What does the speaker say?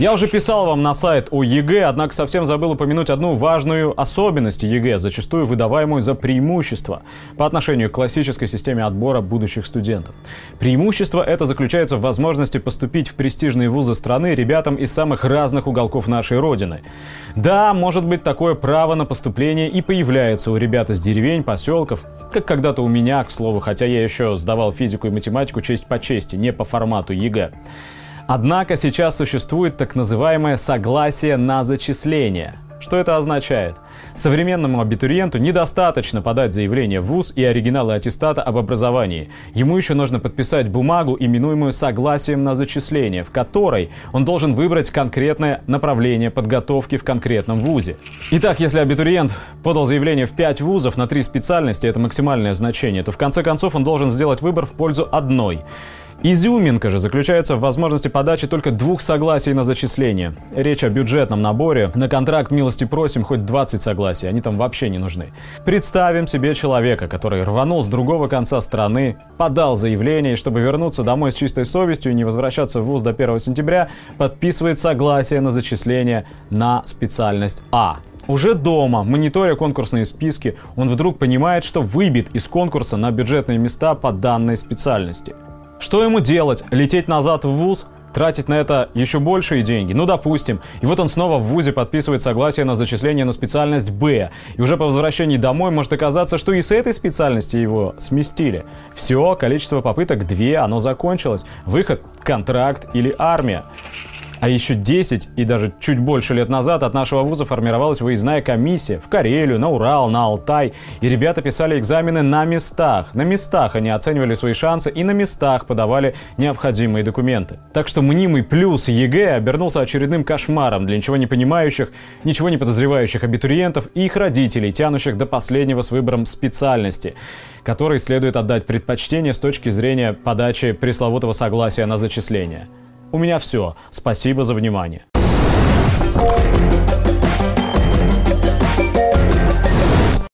Я уже писал вам на сайт о ЕГЭ, однако совсем забыл упомянуть одну важную особенность ЕГЭ, зачастую выдаваемую за преимущество по отношению к классической системе отбора будущих студентов. Преимущество это заключается в возможности поступить в престижные вузы страны ребятам из самых разных уголков нашей Родины. Да, может быть, такое право на поступление и появляется у ребят из деревень, поселков, как когда-то у меня, к слову, хотя я еще сдавал физику и математику честь по чести, не по формату ЕГЭ. Однако сейчас существует так называемое согласие на зачисление. Что это означает? Современному абитуриенту недостаточно подать заявление в ВУЗ и оригиналы аттестата об образовании. Ему еще нужно подписать бумагу, именуемую согласием на зачисление, в которой он должен выбрать конкретное направление подготовки в конкретном ВУЗе. Итак, если абитуриент подал заявление в 5 ВУЗов на 3 специальности, это максимальное значение, то в конце концов он должен сделать выбор в пользу одной. Изюминка же заключается в возможности подачи только двух согласий на зачисление. Речь о бюджетном наборе. На контракт милости просим хоть 20 согласий, они там вообще не нужны. Представим себе человека, который рванул с другого конца страны, подал заявление, и чтобы вернуться домой с чистой совестью и не возвращаться в ВУЗ до 1 сентября, подписывает согласие на зачисление на специальность А. Уже дома, мониторя конкурсные списки, он вдруг понимает, что выбит из конкурса на бюджетные места по данной специальности – что ему делать? Лететь назад в ВУЗ? Тратить на это еще большие деньги? Ну, допустим. И вот он снова в ВУЗе подписывает согласие на зачисление на специальность Б. И уже по возвращении домой может оказаться, что и с этой специальности его сместили. Все, количество попыток две, оно закончилось. Выход, контракт или армия. А еще 10 и даже чуть больше лет назад от нашего вуза формировалась выездная комиссия в Карелию, на Урал, на Алтай. И ребята писали экзамены на местах. На местах они оценивали свои шансы и на местах подавали необходимые документы. Так что мнимый плюс ЕГЭ обернулся очередным кошмаром для ничего не понимающих, ничего не подозревающих абитуриентов и их родителей, тянущих до последнего с выбором специальности которой следует отдать предпочтение с точки зрения подачи пресловутого согласия на зачисление. У меня все. Спасибо за внимание.